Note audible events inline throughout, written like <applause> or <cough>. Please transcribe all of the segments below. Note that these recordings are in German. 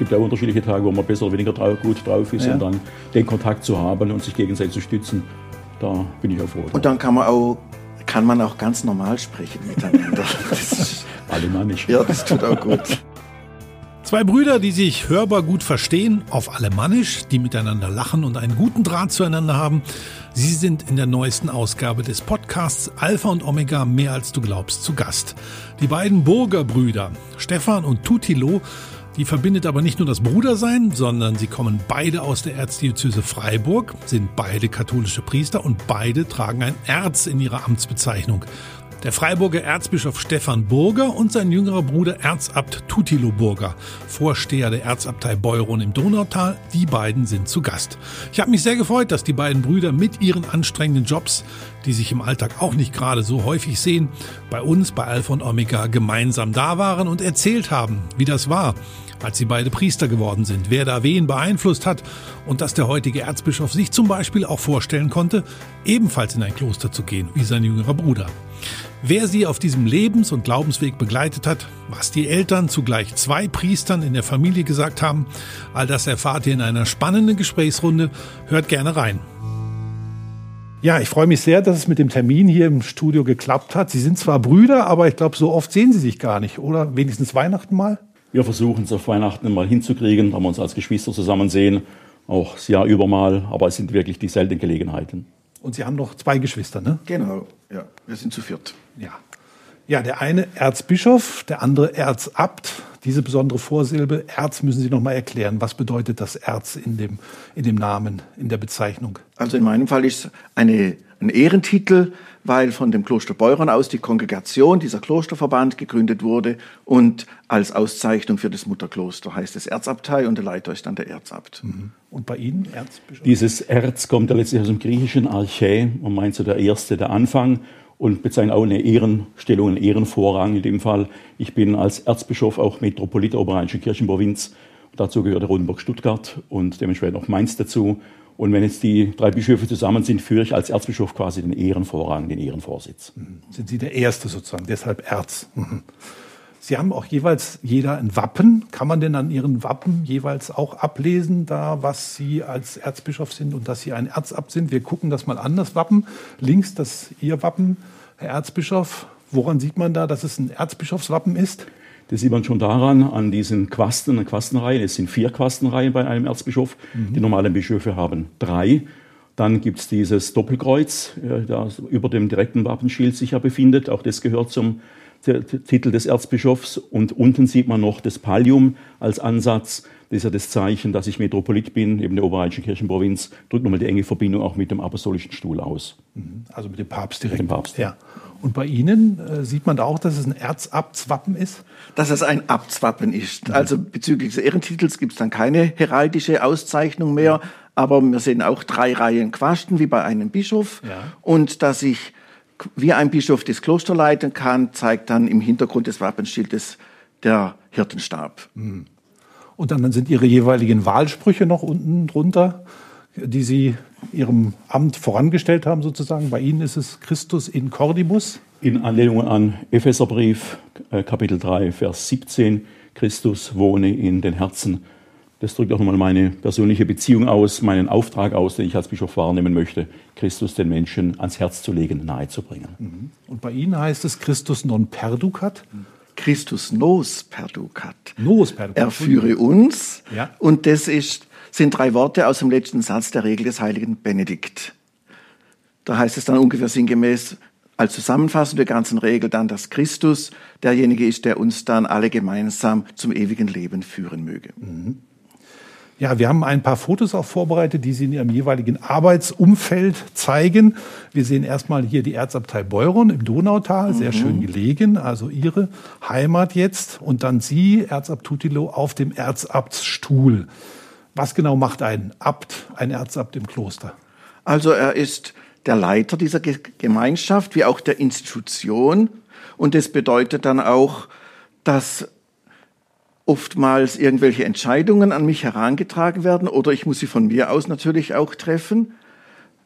gibt ja unterschiedliche Tage, wo man besser oder weniger drauf, gut drauf ist Ja. und dann den Kontakt zu haben und sich gegenseitig zu stützen, da bin ich auch froh. Und dann kann man auch, kann man auch ganz normal sprechen miteinander. <laughs> Alemannisch. ja, das tut auch gut. Zwei Brüder, die sich hörbar gut verstehen, auf Alemannisch, die miteinander lachen und einen guten Draht zueinander haben. Sie sind in der neuesten Ausgabe des Podcasts Alpha und Omega mehr als du glaubst zu Gast. Die beiden Burger Brüder, Stefan und Tutilo, die verbindet aber nicht nur das Brudersein, sondern sie kommen beide aus der Erzdiözese Freiburg, sind beide katholische Priester und beide tragen ein Erz in ihrer Amtsbezeichnung. Der Freiburger Erzbischof Stefan Burger und sein jüngerer Bruder Erzabt Tutilo Burger, Vorsteher der Erzabtei Beuron im Donautal, die beiden sind zu Gast. Ich habe mich sehr gefreut, dass die beiden Brüder mit ihren anstrengenden Jobs, die sich im Alltag auch nicht gerade so häufig sehen, bei uns bei Alpha und Omega gemeinsam da waren und erzählt haben, wie das war, als sie beide Priester geworden sind, wer da wen beeinflusst hat und dass der heutige Erzbischof sich zum Beispiel auch vorstellen konnte, ebenfalls in ein Kloster zu gehen, wie sein jüngerer Bruder. Wer sie auf diesem Lebens- und Glaubensweg begleitet hat, was die Eltern zugleich zwei Priestern in der Familie gesagt haben, all das erfahrt ihr in einer spannenden Gesprächsrunde. Hört gerne rein. Ja, ich freue mich sehr, dass es mit dem Termin hier im Studio geklappt hat. Sie sind zwar Brüder, aber ich glaube, so oft sehen Sie sich gar nicht, oder? Wenigstens Weihnachten mal? Wir versuchen es auf Weihnachten mal hinzukriegen, da wir uns als Geschwister zusammen sehen, auch das Jahr über mal, aber es sind wirklich die seltenen Gelegenheiten. Und Sie haben noch zwei Geschwister, ne? Genau, ja, wir sind zu viert. Ja. Ja, der eine Erzbischof, der andere Erzabt. Diese besondere Vorsilbe Erz müssen Sie noch mal erklären. Was bedeutet das Erz in dem, in dem Namen, in der Bezeichnung? Also in meinem Fall ist es eine, ein Ehrentitel, weil von dem Kloster Beuron aus die Kongregation, dieser Klosterverband gegründet wurde und als Auszeichnung für das Mutterkloster heißt es Erzabtei und der Leiter ist dann der Erzabt. Und bei Ihnen, Erzbischof? Dieses Erz kommt ja letztlich aus dem griechischen Archä und meint so der erste, der Anfang und bezeichnet auch eine Ehrenstellung, einen Ehrenvorrang in dem Fall. Ich bin als Erzbischof auch Metropolit der Oberrheinischen Kirchenprovinz. Dazu gehört Rotenburg-Stuttgart und dementsprechend auch Mainz dazu. Und wenn jetzt die drei Bischöfe zusammen sind, führe ich als Erzbischof quasi den Ehrenvorrang, den Ehrenvorsitz. Sind Sie der Erste sozusagen, deshalb Erz. Mhm. Sie haben auch jeweils jeder ein Wappen. Kann man denn an Ihren Wappen jeweils auch ablesen, da was Sie als Erzbischof sind und dass Sie ein Erzabt sind? Wir gucken das mal an, das Wappen. Links das Ihr Wappen, Herr Erzbischof. Woran sieht man da, dass es ein Erzbischofswappen ist? Das sieht man schon daran, an diesen Quasten und Quastenreihen. Es sind vier Quastenreihen bei einem Erzbischof. Die normalen Bischöfe haben drei. Dann gibt es dieses Doppelkreuz, äh, das über dem direkten Wappenschild sich ja befindet. Auch das gehört zum Titel des Erzbischofs. Und unten sieht man noch das Pallium als Ansatz. Das ist ja das Zeichen, dass ich Metropolit bin, eben der Oberrheinischen Kirchenprovinz. Drückt nochmal die enge Verbindung auch mit dem apostolischen Stuhl aus. Also mit dem Papst direkt. Mit dem Papst. Ja. Und bei Ihnen äh, sieht man da auch, dass es ein Erzabtswappen ist? Dass es ein Abtswappen ist. Also bezüglich des Ehrentitels gibt es dann keine heraldische Auszeichnung mehr, aber wir sehen auch drei Reihen Quasten wie bei einem Bischof. Ja. Und dass ich wie ein Bischof das Kloster leiten kann, zeigt dann im Hintergrund des Wappenschildes der Hirtenstab. Und dann sind Ihre jeweiligen Wahlsprüche noch unten drunter, die Sie Ihrem Amt vorangestellt haben, sozusagen. Bei Ihnen ist es Christus in Cordibus. In Anlehnung an Epheserbrief, äh, Kapitel 3, Vers 17, Christus wohne in den Herzen. Das drückt auch nochmal meine persönliche Beziehung aus, meinen Auftrag aus, den ich als Bischof wahrnehmen möchte, Christus den Menschen ans Herz zu legen, nahezubringen. Und bei Ihnen heißt es Christus non perducat. Christus nos perducat. Nos perducat. Er führe uns. Ja. Und das ist, sind drei Worte aus dem letzten Satz der Regel des heiligen Benedikt. Da heißt es dann ungefähr sinngemäß als Zusammenfassung der ganzen Regel dann, dass Christus derjenige ist, der uns dann alle gemeinsam zum ewigen Leben führen möge. Ja, wir haben ein paar Fotos auch vorbereitet, die Sie in Ihrem jeweiligen Arbeitsumfeld zeigen. Wir sehen erstmal hier die Erzabtei Beuron im Donautal, sehr schön gelegen, also Ihre Heimat jetzt. Und dann Sie, Erzabt Tutilo, auf dem Erzabtsstuhl. Was genau macht ein Abt, ein Erzabt im Kloster? Also er ist der Leiter dieser Ge Gemeinschaft wie auch der Institution. Und das bedeutet dann auch, dass oftmals irgendwelche Entscheidungen an mich herangetragen werden oder ich muss sie von mir aus natürlich auch treffen.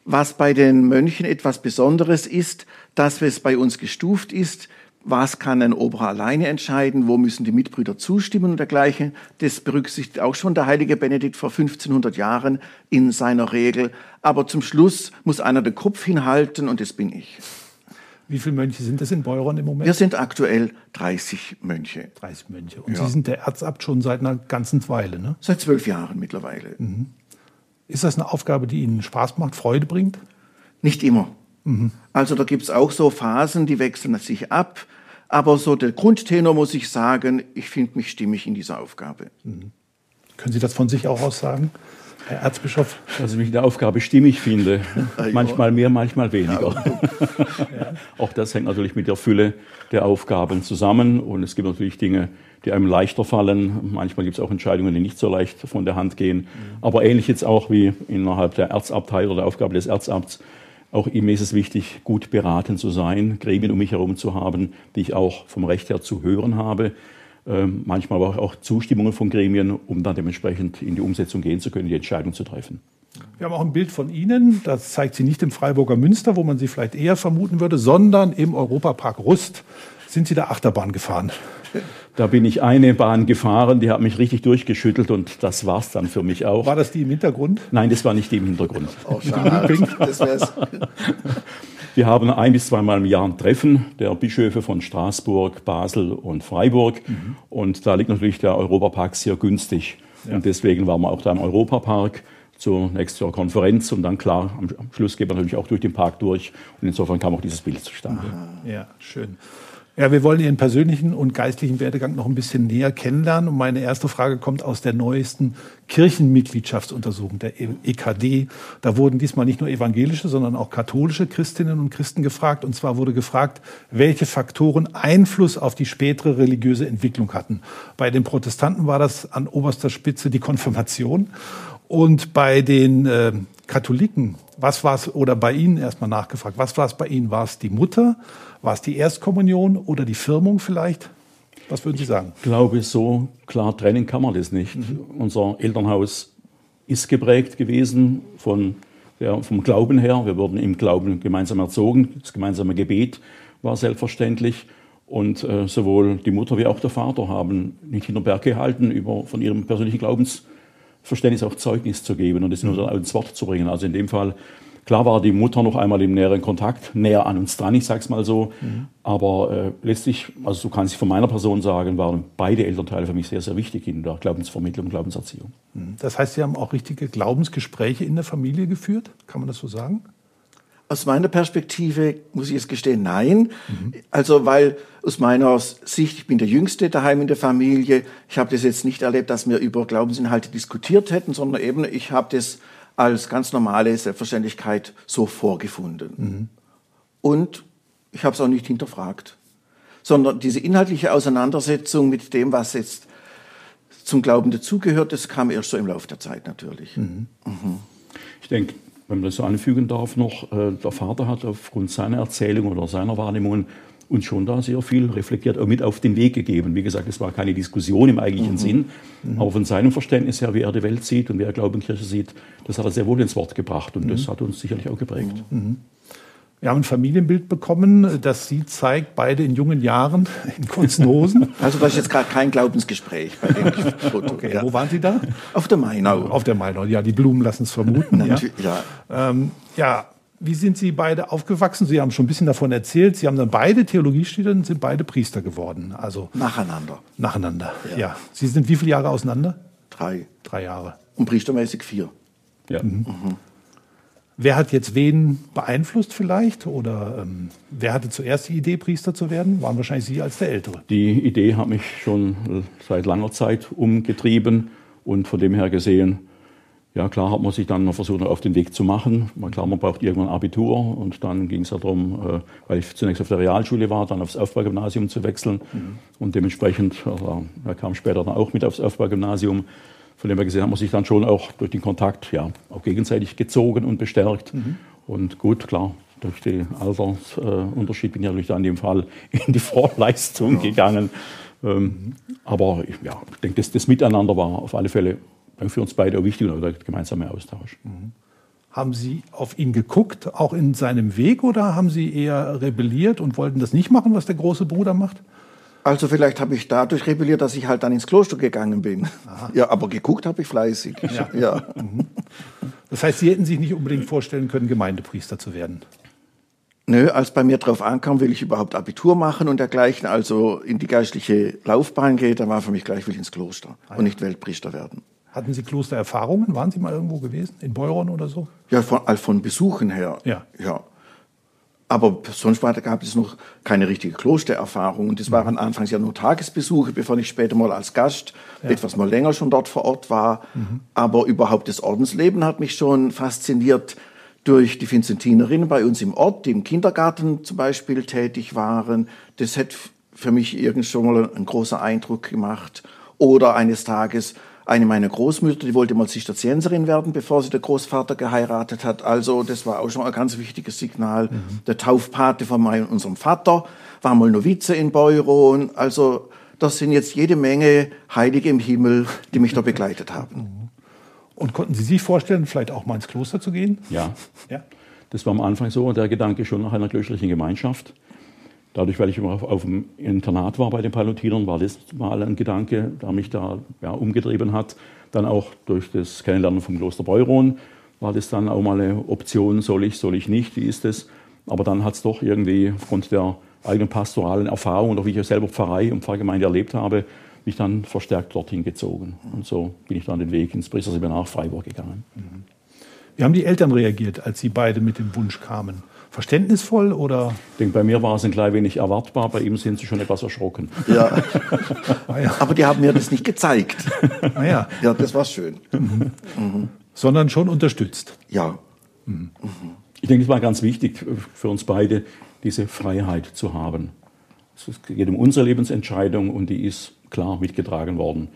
Was bei den Mönchen etwas Besonderes ist, dass es bei uns gestuft ist was kann ein Oberer alleine entscheiden, wo müssen die Mitbrüder zustimmen und dergleichen. Das berücksichtigt auch schon der heilige Benedikt vor 1500 Jahren in seiner Regel. Aber zum Schluss muss einer den Kopf hinhalten und das bin ich. Wie viele Mönche sind es in Beuron im Moment? Wir sind aktuell 30 Mönche. 30 Mönche. Und ja. Sie sind der Erzabt schon seit einer ganzen Weile, ne? Seit zwölf Jahren mittlerweile. Mhm. Ist das eine Aufgabe, die Ihnen Spaß macht, Freude bringt? Nicht immer. Mhm. Also da gibt es auch so Phasen, die wechseln sich ab. Aber so der Grundtenor muss ich sagen, ich finde mich stimmig in dieser Aufgabe. Mhm. Können Sie das von sich auch aus sagen? Herr Erzbischof? Dass ich mich in der Aufgabe stimmig finde. <laughs> manchmal mehr, manchmal weniger. <laughs> Auch das hängt natürlich mit der Fülle der Aufgaben zusammen. Und es gibt natürlich Dinge, die einem leichter fallen. Manchmal gibt es auch Entscheidungen, die nicht so leicht von der Hand gehen. Mhm. Aber ähnlich jetzt auch wie innerhalb der Erzabtei oder der Aufgabe des Erzamts. Auch ihm ist es wichtig, gut beraten zu sein, Gremien um mich herum zu haben, die ich auch vom Recht her zu hören habe manchmal aber auch Zustimmungen von Gremien, um dann dementsprechend in die Umsetzung gehen zu können, die Entscheidung zu treffen. Wir haben auch ein Bild von Ihnen, das zeigt Sie nicht im Freiburger Münster, wo man Sie vielleicht eher vermuten würde, sondern im Europapark Rust. Sind Sie da Achterbahn gefahren? Da bin ich eine Bahn gefahren, die hat mich richtig durchgeschüttelt und das war es dann für mich auch. War das die im Hintergrund? Nein, das war nicht die im Hintergrund. Oh, schade. das wär's. Wir haben ein bis zweimal im Jahr ein Treffen der Bischöfe von Straßburg, Basel und Freiburg. Mhm. Und da liegt natürlich der Europapark sehr günstig. Ja. Und deswegen waren wir auch da im Europapark zur Konferenz und dann klar, am Schluss geht man natürlich auch durch den Park durch. Und insofern kam auch dieses Bild zustande. Aha. Ja, schön. Ja, wir wollen Ihren persönlichen und geistlichen Werdegang noch ein bisschen näher kennenlernen. Und meine erste Frage kommt aus der neuesten Kirchenmitgliedschaftsuntersuchung, der EKD. Da wurden diesmal nicht nur evangelische, sondern auch katholische Christinnen und Christen gefragt. Und zwar wurde gefragt, welche Faktoren Einfluss auf die spätere religiöse Entwicklung hatten. Bei den Protestanten war das an oberster Spitze die Konfirmation. Und bei den äh, Katholiken, was war es, oder bei Ihnen erstmal nachgefragt, was war es bei Ihnen? War es die Mutter? War es die Erstkommunion oder die Firmung vielleicht? Was würden Sie sagen? Ich glaube, so klar trennen kann man das nicht. Mhm. Unser Elternhaus ist geprägt gewesen von, ja, vom Glauben her. Wir wurden im Glauben gemeinsam erzogen. Das gemeinsame Gebet war selbstverständlich. Und äh, sowohl die Mutter wie auch der Vater haben nicht hinter Berg gehalten, über, von ihrem persönlichen Glaubens Verständnis auch Zeugnis zu geben und es nur dann ins Wort zu bringen. Also in dem Fall, klar war die Mutter noch einmal im näheren Kontakt, näher an uns dran, ich sage es mal so. Mhm. Aber äh, letztlich, also so kann ich von meiner Person sagen, waren beide Elternteile für mich sehr, sehr wichtig in der Glaubensvermittlung, Glaubenserziehung. Mhm. Das heißt, Sie haben auch richtige Glaubensgespräche in der Familie geführt? Kann man das so sagen? Aus meiner Perspektive muss ich es gestehen, nein. Mhm. Also weil aus meiner Sicht, ich bin der Jüngste daheim in der Familie, ich habe das jetzt nicht erlebt, dass wir über Glaubensinhalte diskutiert hätten, sondern eben ich habe das als ganz normale Selbstverständlichkeit so vorgefunden. Mhm. Und ich habe es auch nicht hinterfragt, sondern diese inhaltliche Auseinandersetzung mit dem, was jetzt zum Glauben dazugehört, das kam erst so im Laufe der Zeit natürlich. Mhm. Mhm. Ich denke, wenn man das so anfügen darf noch, äh, der Vater hat aufgrund seiner Erzählung oder seiner Wahrnehmungen uns schon da sehr viel reflektiert, auch mit auf den Weg gegeben. Wie gesagt, es war keine Diskussion im eigentlichen mhm. Sinn, mhm. aber von seinem Verständnis her, wie er die Welt sieht und wie er Glauben Kirche sieht, das hat er sehr wohl ins Wort gebracht und mhm. das hat uns sicherlich auch geprägt. Mhm. Wir haben ein Familienbild bekommen, das Sie zeigt, beide in jungen Jahren <laughs> in kurzen Hosen. <laughs> Also das ist jetzt gerade kein Glaubensgespräch bei dem Foto. <laughs> Okay, ja. Wo waren Sie da? Auf der Mainau. Auf der Mainau, ja, die Blumen lassen es vermuten. ja. Ja. Ähm, ja, wie sind Sie beide aufgewachsen? Sie haben schon ein bisschen davon erzählt. Sie haben dann beide Theologie studiert und sind beide Priester geworden. Also nacheinander. Nacheinander, ja. ja. Sie sind wie viele Jahre auseinander? Drei. Drei Jahre. Und priestermäßig vier. Ja. Mhm. Mhm. Wer hat jetzt wen beeinflusst vielleicht? Oder ähm, wer hatte zuerst die Idee, Priester zu werden? Waren wahrscheinlich Sie als der Ältere. Die Idee hat mich schon seit langer Zeit umgetrieben und von dem her gesehen, ja klar hat man sich dann versucht, auf den Weg zu machen. Man, klar, man braucht irgendwann Abitur und dann ging es ja darum, äh, weil ich zunächst auf der Realschule war, dann aufs Aufbaugymnasium zu wechseln mhm. und dementsprechend, also, er kam später dann auch mit aufs Aufbaugymnasium von dem wir gesehen haben, man sich dann schon auch durch den Kontakt ja, auch gegenseitig gezogen und bestärkt. Mhm. Und gut, klar, durch den Altersunterschied bin ich natürlich dann in dem Fall in die <laughs> Vorleistung ja. gegangen. Ähm. Aber ja, ich denke, das, das, Miteinander war auf alle Fälle für uns beide auch wichtig und der gemeinsame Austausch. Mhm. Haben Sie auf ihn geguckt, auch in seinem Weg, oder haben Sie eher rebelliert und wollten das nicht machen, was der große Bruder macht? Also vielleicht habe ich dadurch rebelliert, dass ich halt dann ins Kloster gegangen bin. Aha. Ja, aber geguckt habe ich fleißig. Ja. <laughs> ja. Mhm. Das heißt, Sie hätten sich nicht unbedingt vorstellen können, Gemeindepriester zu werden. Nö, als bei mir drauf ankam, will ich überhaupt Abitur machen und dergleichen, also in die geistliche Laufbahn geht, dann war für mich gleich, will ich ins Kloster ah, ja. und nicht Weltpriester werden. Hatten Sie Klostererfahrungen? Waren Sie mal irgendwo gewesen? In Beuron oder so? Ja, von, von Besuchen her. Ja. ja. Aber sonst war, gab es noch keine richtige Klostererfahrung. Und das waren mhm. anfangs ja nur Tagesbesuche, bevor ich später mal als Gast ja. etwas mal länger schon dort vor Ort war. Mhm. Aber überhaupt das Ordensleben hat mich schon fasziniert durch die Vincentinerinnen bei uns im Ort, die im Kindergarten zum Beispiel tätig waren. Das hat für mich irgend schon mal einen großen Eindruck gemacht. Oder eines Tages eine meiner Großmütter, die wollte mal Zisterzienserin werden, bevor sie der Großvater geheiratet hat. Also das war auch schon ein ganz wichtiges Signal. Mhm. Der Taufpate von meinem, unserem Vater war mal Novize in Beuron. Also das sind jetzt jede Menge Heilige im Himmel, die mich da <laughs> begleitet haben. Mhm. Und konnten Sie sich vorstellen, vielleicht auch mal ins Kloster zu gehen? Ja. ja. Das war am Anfang so, der Gedanke schon nach einer klösterlichen Gemeinschaft. Dadurch, weil ich immer auf, auf dem Internat war bei den Palutinern, war das mal ein Gedanke, der mich da ja, umgetrieben hat. Dann auch durch das Kennenlernen vom Kloster Beuron war das dann auch mal eine Option, soll ich, soll ich nicht, wie ist es? Aber dann hat es doch irgendwie aufgrund der eigenen pastoralen Erfahrung oder wie ich selber Pfarrei und Pfarrgemeinde erlebt habe, mich dann verstärkt dorthin gezogen. Und so bin ich dann den Weg ins Priesterseminar Freiburg gegangen. Wie haben die Eltern reagiert, als sie beide mit dem Wunsch kamen? Verständnisvoll oder? Ich denke, bei mir war es ein klein wenig erwartbar, bei ihm sind sie schon etwas erschrocken. Ja. <laughs> ah, ja. Aber die haben mir das nicht gezeigt. Ah, ja. ja, das war schön. Mhm. Mhm. Sondern schon unterstützt. Ja. Mhm. Ich denke, es war ganz wichtig für uns beide, diese Freiheit zu haben. Es geht um unsere Lebensentscheidung und die ist klar mitgetragen worden.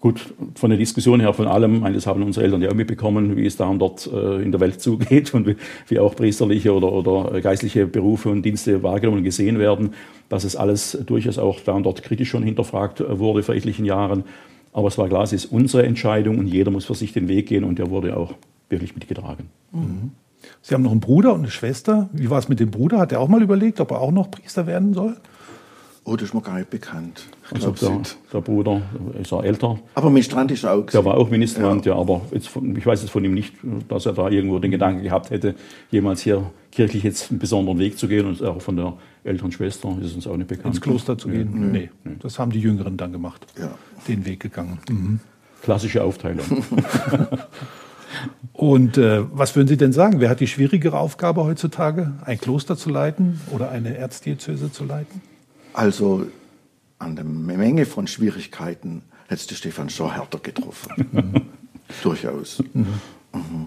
Gut, von der Diskussion her, von allem, das haben unsere Eltern ja auch mitbekommen, wie es da und dort äh, in der Welt <laughs> zugeht und wie, wie auch priesterliche oder, oder geistliche Berufe und Dienste wahrgenommen und gesehen werden, dass es alles durchaus auch da und dort kritisch schon hinterfragt äh, wurde vor etlichen Jahren. Aber es war klar, es ist unsere Entscheidung und jeder muss für sich den Weg gehen und der wurde auch wirklich mitgetragen. Mhm. Sie haben noch einen Bruder und eine Schwester. Wie war es mit dem Bruder? Hat er auch mal überlegt, ob er auch noch Priester werden soll? Oh, das ist mir gar nicht bekannt. Ich also der, der, Bruder ist ja älter. Aber Ministrant ist er auch. Der war auch Ministrant, ja. ja aber von, ich weiß jetzt von ihm nicht, dass er da irgendwo den Gedanken gehabt hätte, jemals hier kirchlich jetzt einen besonderen Weg zu gehen. Und auch von der älteren Schwester ist uns auch nicht bekannt. Ins Kloster zu gehen? Ja. Nee. nee. Das haben die Jüngeren dann gemacht. Ja. Den Weg gegangen. Mhm. Klassische Aufteilung. <laughs> Und äh, was würden Sie denn sagen? Wer hat die schwierigere Aufgabe heutzutage? Ein Kloster zu leiten oder eine Erzdiözese zu leiten? Also an der Menge von Schwierigkeiten hätte Stefan schon härter getroffen. <laughs> Durchaus. Mhm. Mhm.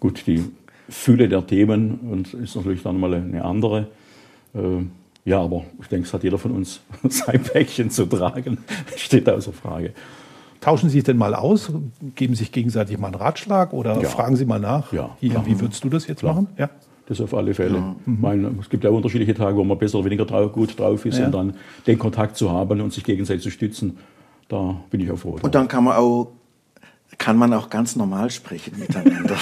Gut, die Fülle der Themen und ist natürlich dann mal eine andere. Äh, ja, aber ich denke, es hat jeder von uns <laughs> sein Päckchen zu tragen. <laughs> Steht außer Frage. Tauschen Sie sich denn mal aus? Geben sich gegenseitig mal einen Ratschlag oder ja. fragen Sie mal nach? Ja. Hier, wie würdest du das jetzt klar. machen? Ja. Das auf alle Fälle. Ja. Mhm. Meine, es gibt ja unterschiedliche Tage, wo man besser oder weniger drauf, gut drauf ist ja. und dann den Kontakt zu haben und sich gegenseitig zu stützen, da bin ich auch froh. Und dann kann man auch, kann man auch ganz normal sprechen miteinander.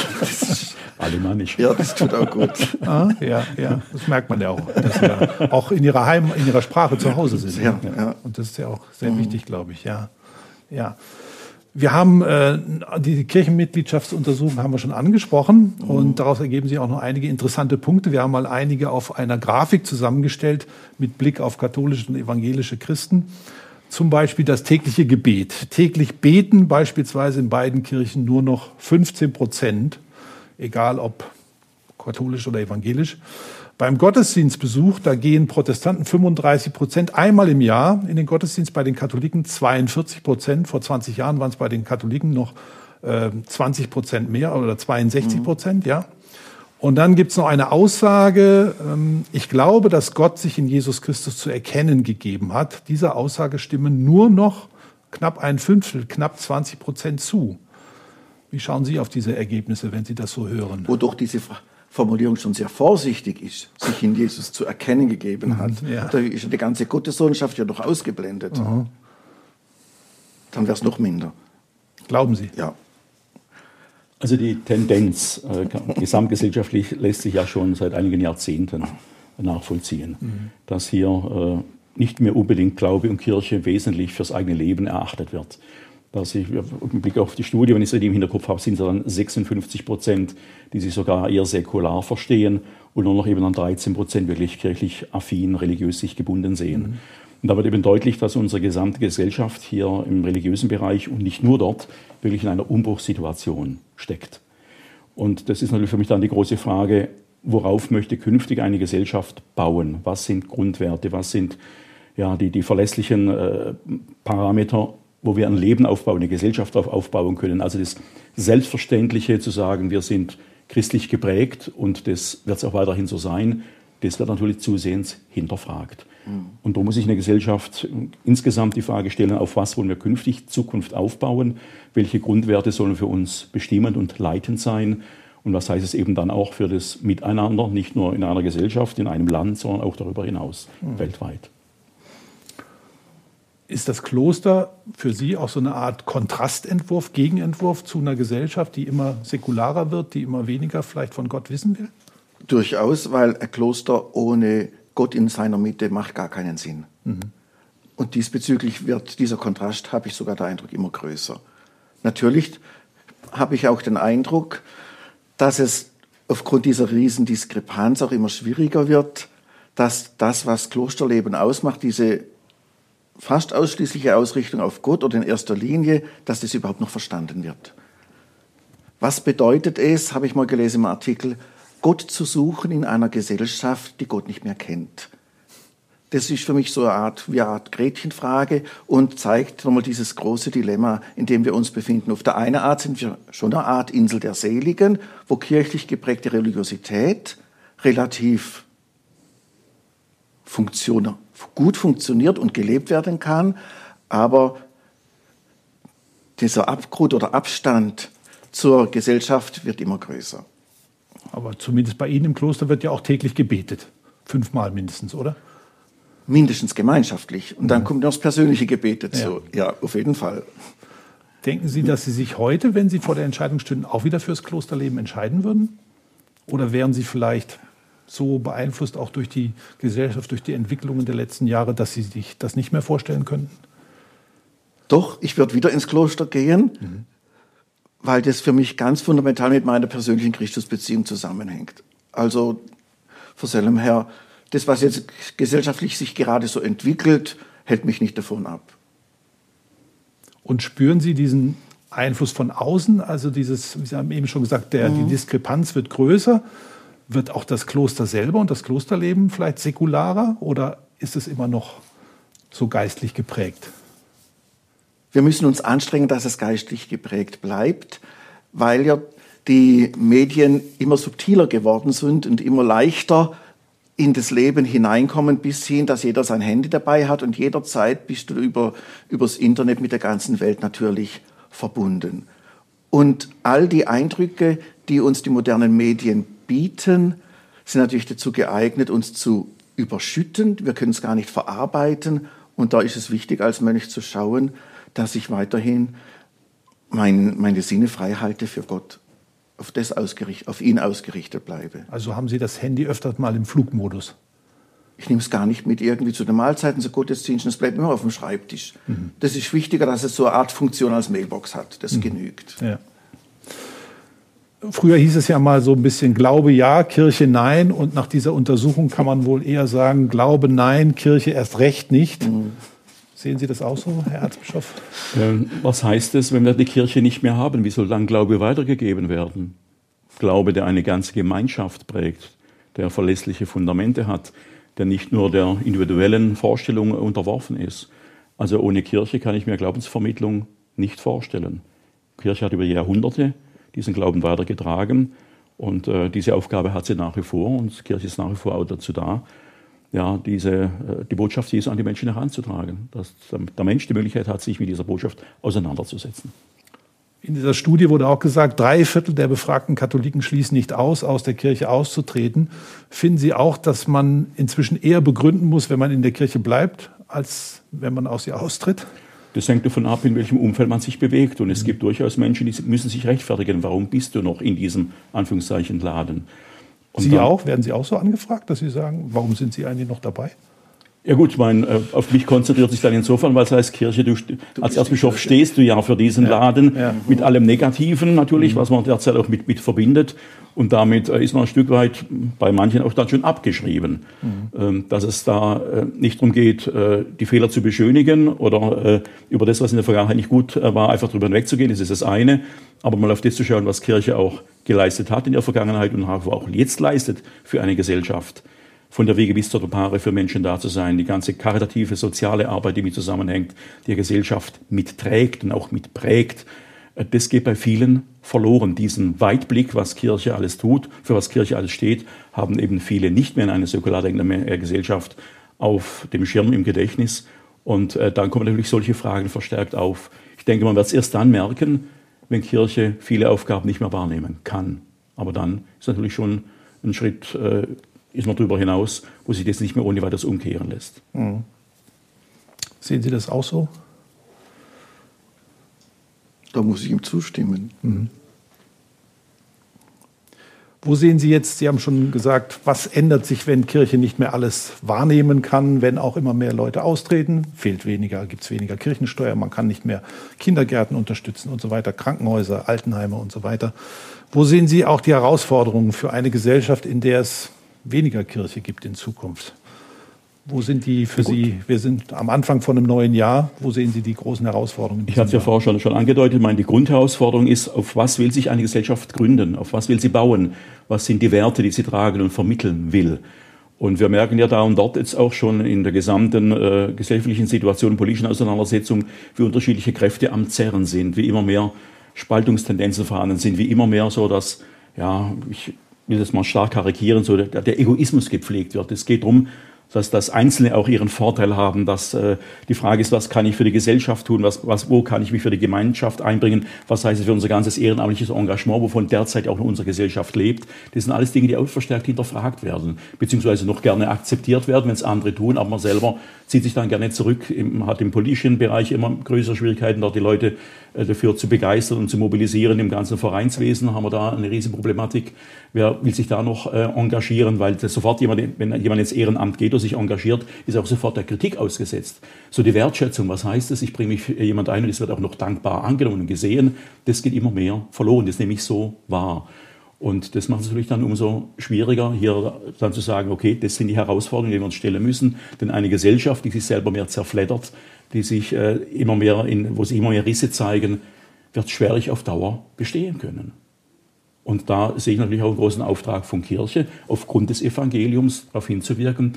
<laughs> Alemannisch. Ja, das tut auch gut. <laughs> Ah, ja, ja, das merkt man ja auch, dass sie auch in ihrer Heim, in ihrer Sprache zu Hause sind. Ja, ja. Und das ist ja auch sehr mhm. wichtig, glaube ich, ja. Ja. Wir haben äh, die Kirchenmitgliedschaftsuntersuchung haben wir schon angesprochen mhm. und daraus ergeben sich auch noch einige interessante Punkte. Wir haben mal einige auf einer Grafik zusammengestellt mit Blick auf katholische und evangelische Christen. Zum Beispiel das tägliche Gebet. Täglich beten beispielsweise in beiden Kirchen nur noch 15 Prozent, egal ob katholisch oder evangelisch. Beim Gottesdienstbesuch, da gehen Protestanten 35 Prozent einmal im Jahr in den Gottesdienst, bei den Katholiken 42 Prozent. Vor 20 Jahren waren es bei den Katholiken noch äh, 20 Prozent mehr oder 62 Prozent, mhm. ja. Und dann gibt's noch eine Aussage, ähm, ich glaube, dass Gott sich in Jesus Christus zu erkennen gegeben hat. Dieser Aussage stimmen nur noch knapp ein Fünftel, knapp 20 Prozent zu. Wie schauen Sie auf diese Ergebnisse, wenn Sie das so hören? Wodurch diese Frage Formulierung schon sehr vorsichtig ist, sich in Jesus zu erkennen gegeben hat. Mhm, ja. Da ist ja die ganze Gottessohnschaft ja doch ausgeblendet. Mhm. Dann wäre es noch minder. Glauben Sie? Ja. Also die Tendenz äh, gesamtgesellschaftlich lässt sich ja schon seit einigen Jahrzehnten nachvollziehen, mhm. dass hier äh, nicht mehr unbedingt Glaube und Kirche wesentlich fürs eigene Leben erachtet wird. Dass ich im Blick auf die Studie, wenn ich es richtig im Hinterkopf habe, sind es dann 56 Prozent, die sich sogar eher säkular verstehen und nur noch eben dann 13 Prozent wirklich kirchlich affin, religiös sich gebunden sehen. Mhm. Und da wird eben deutlich, dass unsere gesamte Gesellschaft hier im religiösen Bereich und nicht nur dort wirklich in einer Umbruchssituation steckt. Und das ist natürlich für mich dann die große Frage, worauf möchte künftig eine Gesellschaft bauen? Was sind Grundwerte? Was sind ja, die, die verlässlichen äh, Parameter, wo wir ein Leben aufbauen, eine Gesellschaft darauf aufbauen können? Also das Selbstverständliche zu sagen, wir sind christlich geprägt und das wird es auch weiterhin so sein, das wird natürlich zusehends hinterfragt. Mhm. Und da muss sich eine Gesellschaft insgesamt die Frage stellen, auf was wollen wir künftig Zukunft aufbauen, welche Grundwerte sollen für uns bestimmend und leitend sein und was heißt es eben dann auch für das Miteinander, nicht nur in einer Gesellschaft, in einem Land, sondern auch darüber hinaus, mhm. weltweit. Ist das Kloster für Sie auch so eine Art Kontrastentwurf, Gegenentwurf zu einer Gesellschaft, die immer säkularer wird, die immer weniger vielleicht von Gott wissen will? Durchaus, weil ein Kloster ohne Gott in seiner Mitte macht gar keinen Sinn. Mhm. Und diesbezüglich wird dieser Kontrast, habe ich sogar den Eindruck, immer größer. Natürlich habe ich auch den Eindruck, dass es aufgrund dieser Riesendiskrepanz auch immer schwieriger wird, dass das, was Klosterleben ausmacht, diese fast ausschließliche Ausrichtung auf Gott oder in erster Linie, dass das überhaupt noch verstanden wird. Was bedeutet es, habe ich mal gelesen im Artikel, Gott zu suchen in einer Gesellschaft, die Gott nicht mehr kennt. Das ist für mich so eine Art, wie eine Art Gretchenfrage und zeigt nochmal dieses große Dilemma, in dem wir uns befinden. Auf der einen Art sind wir schon eine Art Insel der Seligen, wo kirchlich geprägte Religiosität relativ funktion gut funktioniert und gelebt werden kann, aber dieser Abgrund oder Abstand zur Gesellschaft wird immer größer. Aber zumindest bei Ihnen im Kloster wird ja auch täglich gebetet. Fünfmal mindestens, oder? Mindestens gemeinschaftlich. Und dann mhm. kommt noch das persönliche Gebet dazu. Ja. ja, auf jeden Fall. Denken Sie, dass Sie sich heute, wenn Sie vor der Entscheidung stünden, auch wieder fürs Klosterleben entscheiden würden? Oder wären Sie vielleicht so beeinflusst auch durch die Gesellschaft, durch die Entwicklungen der letzten Jahre, dass Sie sich das nicht mehr vorstellen könnten? Doch, ich würde wieder ins Kloster gehen. Mhm weil das für mich ganz fundamental mit meiner persönlichen Christusbeziehung zusammenhängt. Also von selber her, das, was jetzt gesellschaftlich sich gerade so entwickelt, hält mich nicht davon ab. Und spüren Sie diesen Einfluss von außen? Also dieses, wie Sie haben eben schon gesagt, der, mhm. die Diskrepanz wird größer. Wird auch das Kloster selber und das Klosterleben vielleicht säkularer oder ist es immer noch so geistlich geprägt? Wir müssen uns anstrengen, dass es geistlich geprägt bleibt, weil ja die Medien immer subtiler geworden sind und immer leichter in das Leben hineinkommen, bis hin, dass jeder sein Handy dabei hat und jederzeit bist du über, übers Internet mit der ganzen Welt natürlich verbunden. Und all die Eindrücke, die uns die modernen Medien bieten, sind natürlich dazu geeignet, uns zu überschütten. Wir können es gar nicht verarbeiten. Und da ist es wichtig, als Mönch zu schauen, dass ich weiterhin mein, meine Sinne frei halte für Gott, auf, das ausgerichtet, auf ihn ausgerichtet bleibe. Also haben Sie das Handy öfters mal im Flugmodus? Ich nehme es gar nicht mit irgendwie zu den Mahlzeiten, zu Gottesdiensten, es bleibt immer auf dem Schreibtisch. Mhm. Das ist wichtiger, dass es so eine Art Funktion als Mailbox hat. Das mhm. genügt. Ja. Früher hieß es ja mal so ein bisschen Glaube ja, Kirche nein. Und nach dieser Untersuchung kann man wohl eher sagen, Glaube nein, Kirche erst recht nicht. Mhm. Sehen Sie das auch so, Herr Erzbischof? Ähm, was heißt es, wenn wir die Kirche nicht mehr haben? Wie soll dann Glaube weitergegeben werden? Glaube, der eine ganze Gemeinschaft prägt, der verlässliche Fundamente hat, der nicht nur der individuellen Vorstellung unterworfen ist. Also ohne Kirche kann ich mir Glaubensvermittlung nicht vorstellen. Die Kirche hat über Jahrhunderte diesen Glauben weitergetragen und äh, diese Aufgabe hat sie nach wie vor und die Kirche ist nach wie vor auch dazu da, ja, diese, äh, die Botschaft Jesu an die Menschen heranzutragen. Dass der Mensch die Möglichkeit hat, sich mit dieser Botschaft auseinanderzusetzen. In dieser Studie wurde auch gesagt, drei Viertel der befragten Katholiken schließen nicht aus, aus der Kirche auszutreten. Finden Sie auch, dass man inzwischen eher begründen muss, wenn man in der Kirche bleibt, als wenn man aus ihr austritt? Das hängt davon ab, in welchem Umfeld man sich bewegt. Und es gibt durchaus Menschen, die müssen sich rechtfertigen, warum bist du noch in diesem Anführungszeichen Laden. Und Sie dann, auch? Werden Sie auch so angefragt, dass Sie sagen, warum sind Sie eigentlich noch dabei? Ja gut, ich meine, äh, auf mich konzentriert sich dann insofern, weil es heißt Kirche, du, du als Erzbischof stehst du ja für diesen ja. Laden ja. mit allem Negativen natürlich, mhm. was man derzeit auch mit, mit verbindet. Und damit äh, ist man ein Stück weit bei manchen auch dann schon abgeschrieben, mhm. Ähm, dass es da äh, nicht darum geht, die Fehler zu beschönigen oder über das, was in der Vergangenheit nicht gut war, einfach drüber hinwegzugehen. Das ist das eine. Aber mal auf das zu schauen, was Kirche auch geleistet hat in der Vergangenheit und auch jetzt leistet für eine Gesellschaft von der Wege bis zur Paare für Menschen da zu sein, die ganze karitative, soziale Arbeit, die mit zusammenhängt, die Gesellschaft mitträgt und auch mitprägt, äh, das geht bei vielen verloren. Diesen Weitblick, was Kirche alles tut, für was Kirche alles steht, haben eben viele nicht mehr in einer säkular äh, Gesellschaft auf dem Schirm im Gedächtnis. Und äh, dann kommen natürlich solche Fragen verstärkt auf. Ich denke, man wird es erst dann merken, wenn Kirche viele Aufgaben nicht mehr wahrnehmen kann. Aber dann ist natürlich schon ein Schritt ist man darüber hinaus, wo sich das nicht mehr ohne weiteres umkehren lässt. Mhm. Sehen Sie das auch so? Da muss ich ihm zustimmen. Mhm. Wo sehen Sie jetzt, Sie haben schon gesagt, was ändert sich, wenn Kirche nicht mehr alles wahrnehmen kann, wenn auch immer mehr Leute austreten? Fehlt weniger, gibt es weniger Kirchensteuer, man kann nicht mehr Kindergärten unterstützen und so weiter, Krankenhäuser, Altenheime und so weiter. Wo sehen Sie auch die Herausforderungen für eine Gesellschaft, in der es weniger Kirche gibt in Zukunft. Wo sind die für Sie? Wir sind am Anfang von einem neuen Jahr. Wo sehen Sie die großen Herausforderungen? Ich hatte es ja vorher schon, schon angedeutet. Ich meine, die Grundherausforderung ist, auf was will sich eine Gesellschaft gründen? Auf was will sie bauen? Was sind die Werte, die sie tragen und vermitteln will? Und wir merken ja da und dort jetzt auch schon in der gesamten äh, gesellschaftlichen Situation, politischen Auseinandersetzung, wie unterschiedliche Kräfte am Zerren sind, wie immer mehr Spaltungstendenzen vorhanden sind, wie immer mehr so, dass, ja, ich will das mal stark karikieren, so der, der Egoismus gepflegt wird. Es geht darum, dass das Einzelne auch ihren Vorteil haben, dass äh, die Frage ist, was kann ich für die Gesellschaft tun, was, was, wo kann ich mich für die Gemeinschaft einbringen, was heißt es für unser ganzes ehrenamtliches Engagement, wovon derzeit auch unsere Gesellschaft lebt. Das sind alles Dinge, die auch verstärkt hinterfragt werden, beziehungsweise noch gerne akzeptiert werden, wenn es andere tun, aber man selber zieht sich dann gerne zurück, hat im politischen Bereich immer größere Schwierigkeiten, dort die Leute dafür zu begeistern und zu mobilisieren. Im ganzen Vereinswesen haben wir da eine riesen Problematik. Wer will sich da noch äh, engagieren, weil sofort jemand, wenn jemand ins Ehrenamt geht oder sich engagiert, ist auch sofort der Kritik ausgesetzt. So die Wertschätzung, was heißt das? Ich bringe mich jemand ein und es wird auch noch dankbar angenommen und gesehen. Das geht immer mehr verloren. Das nehme ich so wahr. Und das macht es natürlich dann umso schwieriger, hier dann zu sagen, okay, das sind die Herausforderungen, die wir uns stellen müssen. Denn eine Gesellschaft, die sich selber mehr zerfleddert, die sich äh, immer mehr in, wo sich immer mehr Risse zeigen, wird schwerlich auf Dauer bestehen können. Und da sehe ich natürlich auch einen großen Auftrag von Kirche, aufgrund des Evangeliums darauf hinzuwirken,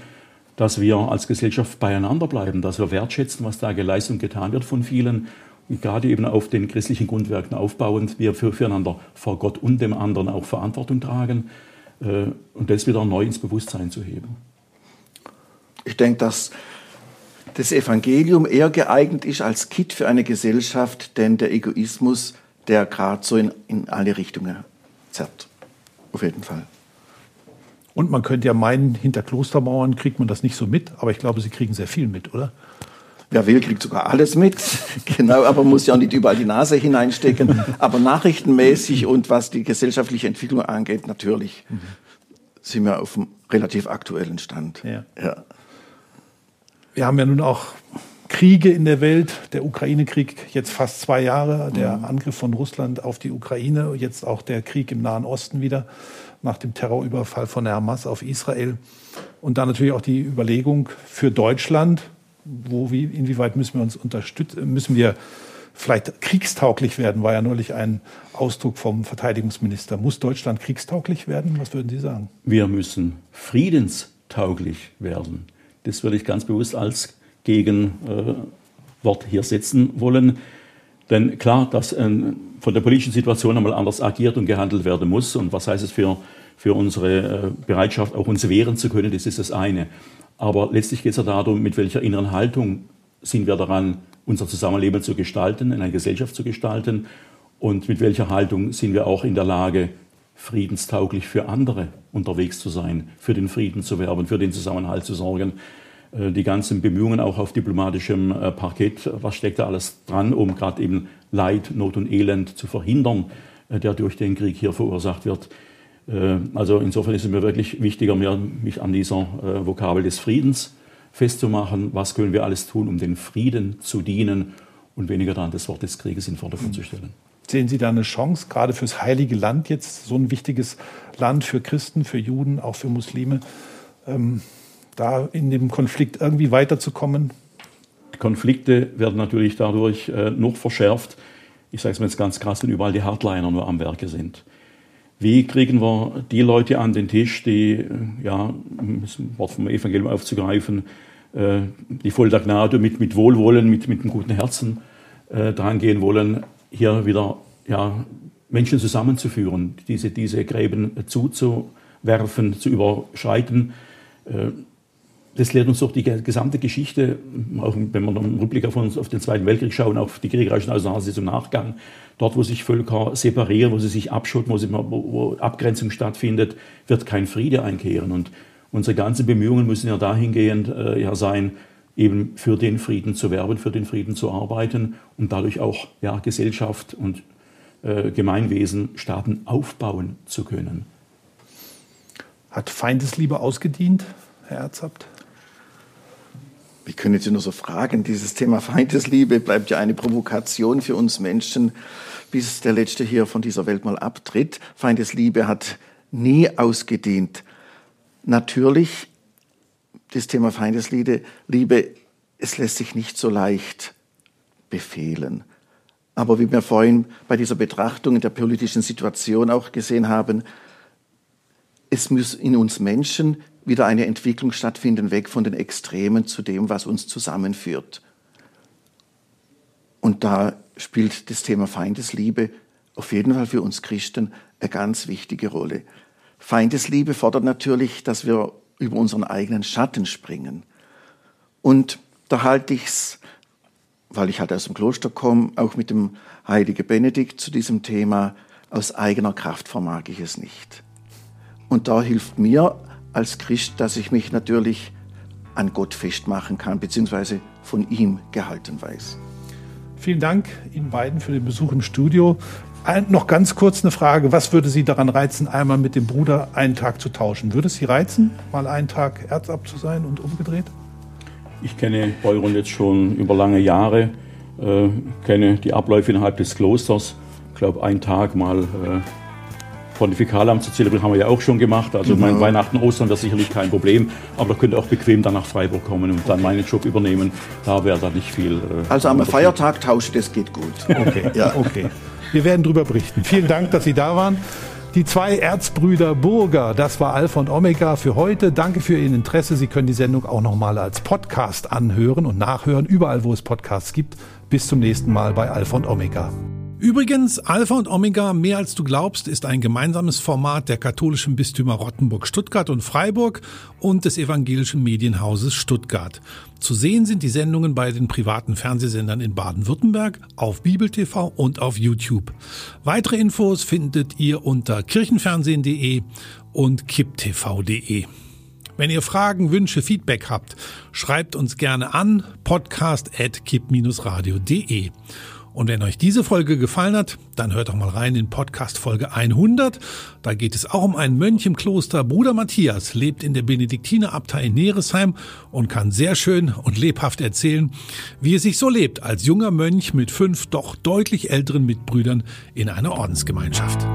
dass wir als Gesellschaft beieinander bleiben, dass wir wertschätzen, was da geleistet und getan wird von vielen gerade eben auf den christlichen Grundwerken aufbauend, wir für, füreinander vor Gott und dem anderen auch Verantwortung tragen äh, und das wieder neu ins Bewusstsein zu heben. Ich denke, dass das Evangelium eher geeignet ist als Kit für eine Gesellschaft, denn der Egoismus, der gerade so in, in alle Richtungen zerrt. Auf jeden Fall. Und man könnte ja meinen, hinter Klostermauern kriegt man das nicht so mit, aber ich glaube, Sie kriegen sehr viel mit, oder? Wer will, kriegt sogar alles mit. <laughs> genau, aber muss ja auch nicht überall die Nase hineinstecken. aber nachrichtenmäßig und was die gesellschaftliche Entwicklung angeht, natürlich mhm. sind wir auf einem relativ aktuellen Stand. Ja. ja. Wir haben ja nun auch Kriege in der Welt. Der Ukraine-Krieg jetzt fast zwei Jahre, der mhm. Angriff von Russland auf die Ukraine, jetzt auch der Krieg im Nahen Osten wieder nach dem Terrorüberfall von der Hamas auf Israel. Und dann natürlich auch die Überlegung für Deutschland, wo, wie, inwieweit müssen wir uns unterstützen, müssen wir vielleicht kriegstauglich werden, war ja neulich ein Ausdruck vom Verteidigungsminister. Muss Deutschland kriegstauglich werden? Was würden Sie sagen? Wir müssen friedenstauglich werden. Das würde ich ganz bewusst als Gegenwort hier setzen wollen. Denn klar, dass von der politischen Situation einmal anders agiert und gehandelt werden muss. Und was heißt es für, für unsere äh, Bereitschaft, auch uns wehren zu können, das ist das eine. Aber letztlich geht es ja darum, mit welcher inneren Haltung sind wir daran, unser Zusammenleben zu gestalten, in einer Gesellschaft zu gestalten und mit welcher Haltung sind wir auch in der Lage, friedenstauglich für andere unterwegs zu sein, für den Frieden zu werben, für den Zusammenhalt zu sorgen. äh, die ganzen Bemühungen auch auf diplomatischem äh, Parkett, was steckt da alles dran, um gerade eben Leid, Not und Elend zu verhindern, äh, der durch den Krieg hier verursacht wird. Also insofern ist es mir wirklich wichtiger, mich an dieser Vokabel des Friedens festzumachen. Was können wir alles tun, um den Frieden zu dienen und weniger daran das Wort des Krieges in den Vordergrund zu stellen. Sehen Sie da eine Chance, gerade fürs Heilige Land jetzt, so ein wichtiges Land für Christen, für Juden, auch für Muslime, ähm, da in dem Konflikt irgendwie weiterzukommen? Konflikte werden natürlich dadurch äh, noch verschärft. Ich sage es mir jetzt ganz krass, wenn überall die Hardliner nur am Werke sind. Wie kriegen wir die Leute an den Tisch, die, äh, ja, um das Wort vom Evangelium aufzugreifen, äh, die voll der Gnade mit, mit Wohlwollen, mit, mit einem guten Herzen äh, drangehen wollen, hier wieder ja, Menschen zusammenzuführen, diese, diese Gräben zuzuwerfen, zu überschreiten. Äh, das lehrt uns doch die gesamte Geschichte, auch wenn wir im Rückblick auf, uns, auf den Zweiten Weltkrieg schauen, auf die kriegerischen Auseinandersetzungen im Nachgang. Dort, wo sich Völker separieren, wo sie sich abschotten, wo, sie, wo Abgrenzung stattfindet, wird kein Friede einkehren. Und unsere ganzen Bemühungen müssen ja dahingehend äh, ja sein, eben für den Frieden zu werben, für den Frieden zu arbeiten und dadurch auch ja, Gesellschaft und äh, Gemeinwesen, Staaten aufbauen zu können. Hat Feindesliebe ausgedient, Herr Erzabt? Wir können jetzt nur so fragen. Dieses Thema Feindesliebe bleibt ja eine Provokation für uns Menschen, bis der Letzte hier von dieser Welt mal abtritt. Feindesliebe hat nie ausgedient. Natürlich, das Thema Feindesliebe, Liebe, es lässt sich nicht so leicht befehlen. Aber wie wir vorhin bei dieser Betrachtung in der politischen Situation auch gesehen haben, es muss in uns Menschen wieder eine Entwicklung stattfinden, weg von den Extremen zu dem, was uns zusammenführt. Und da spielt das Thema Feindesliebe auf jeden Fall für uns Christen eine ganz wichtige Rolle. Feindesliebe fordert natürlich, dass wir über unseren eigenen Schatten springen. Und da halte ich es, weil ich halt aus dem Kloster komme, auch mit dem heiligen Benedikt zu diesem Thema, aus eigener Kraft vermag ich es nicht. Und da hilft mir als Christ, dass ich mich natürlich an Gott festmachen kann, beziehungsweise von ihm gehalten weiß. Vielen Dank Ihnen beiden für den Besuch im Studio. Noch ganz kurz eine Frage. Was würde Sie daran reizen, einmal mit dem Bruder einen Tag zu tauschen? Würde es Sie reizen, mal einen Tag Erzab zu sein und umgedreht? Ich kenne Euron jetzt schon über lange Jahre, äh, kenne die Abläufe innerhalb des Klosters. Ich glaube, einen Tag mal äh, Pontifikalamt zu zelebrieren, haben wir ja auch schon gemacht. Also genau. mein Weihnachten, Ostern wäre sicherlich kein Problem. Aber da könnte auch bequem dann nach Freiburg kommen und dann meinen Job übernehmen. Da wäre da nicht viel. Äh, also am Feiertag tauschen, das geht gut. Okay, ja. okay. Wir werden darüber berichten. Vielen Dank, dass Sie da waren. Die zwei Erzbrüder Burger, das war Alpha und Omega für heute. Danke für Ihr Interesse. Sie können die Sendung auch nochmal als Podcast anhören und nachhören, überall wo es Podcasts gibt. Bis zum nächsten Mal bei Alpha und Omega. Übrigens, Alpha und Omega, mehr als du glaubst, ist ein gemeinsames Format der katholischen Bistümer Rottenburg, Stuttgart und Freiburg und des evangelischen Medienhauses Stuttgart. Zu sehen sind die Sendungen bei den privaten Fernsehsendern in Baden-Württemberg, auf Bibel TV und auf YouTube. Weitere Infos findet ihr unter kirchenfernsehen.de und kipptv.de. Wenn ihr Fragen, Wünsche, Feedback habt, schreibt uns gerne an podcast@kipp-radio.de. Und wenn euch diese Folge gefallen hat, dann hört doch mal rein in Podcast Folge 100. Da geht es auch um einen Mönch im Kloster. Bruder Matthias lebt in der Benediktinerabtei in Neresheim und kann sehr schön und lebhaft erzählen, wie es sich so lebt als junger Mönch mit fünf doch deutlich älteren Mitbrüdern in einer Ordensgemeinschaft.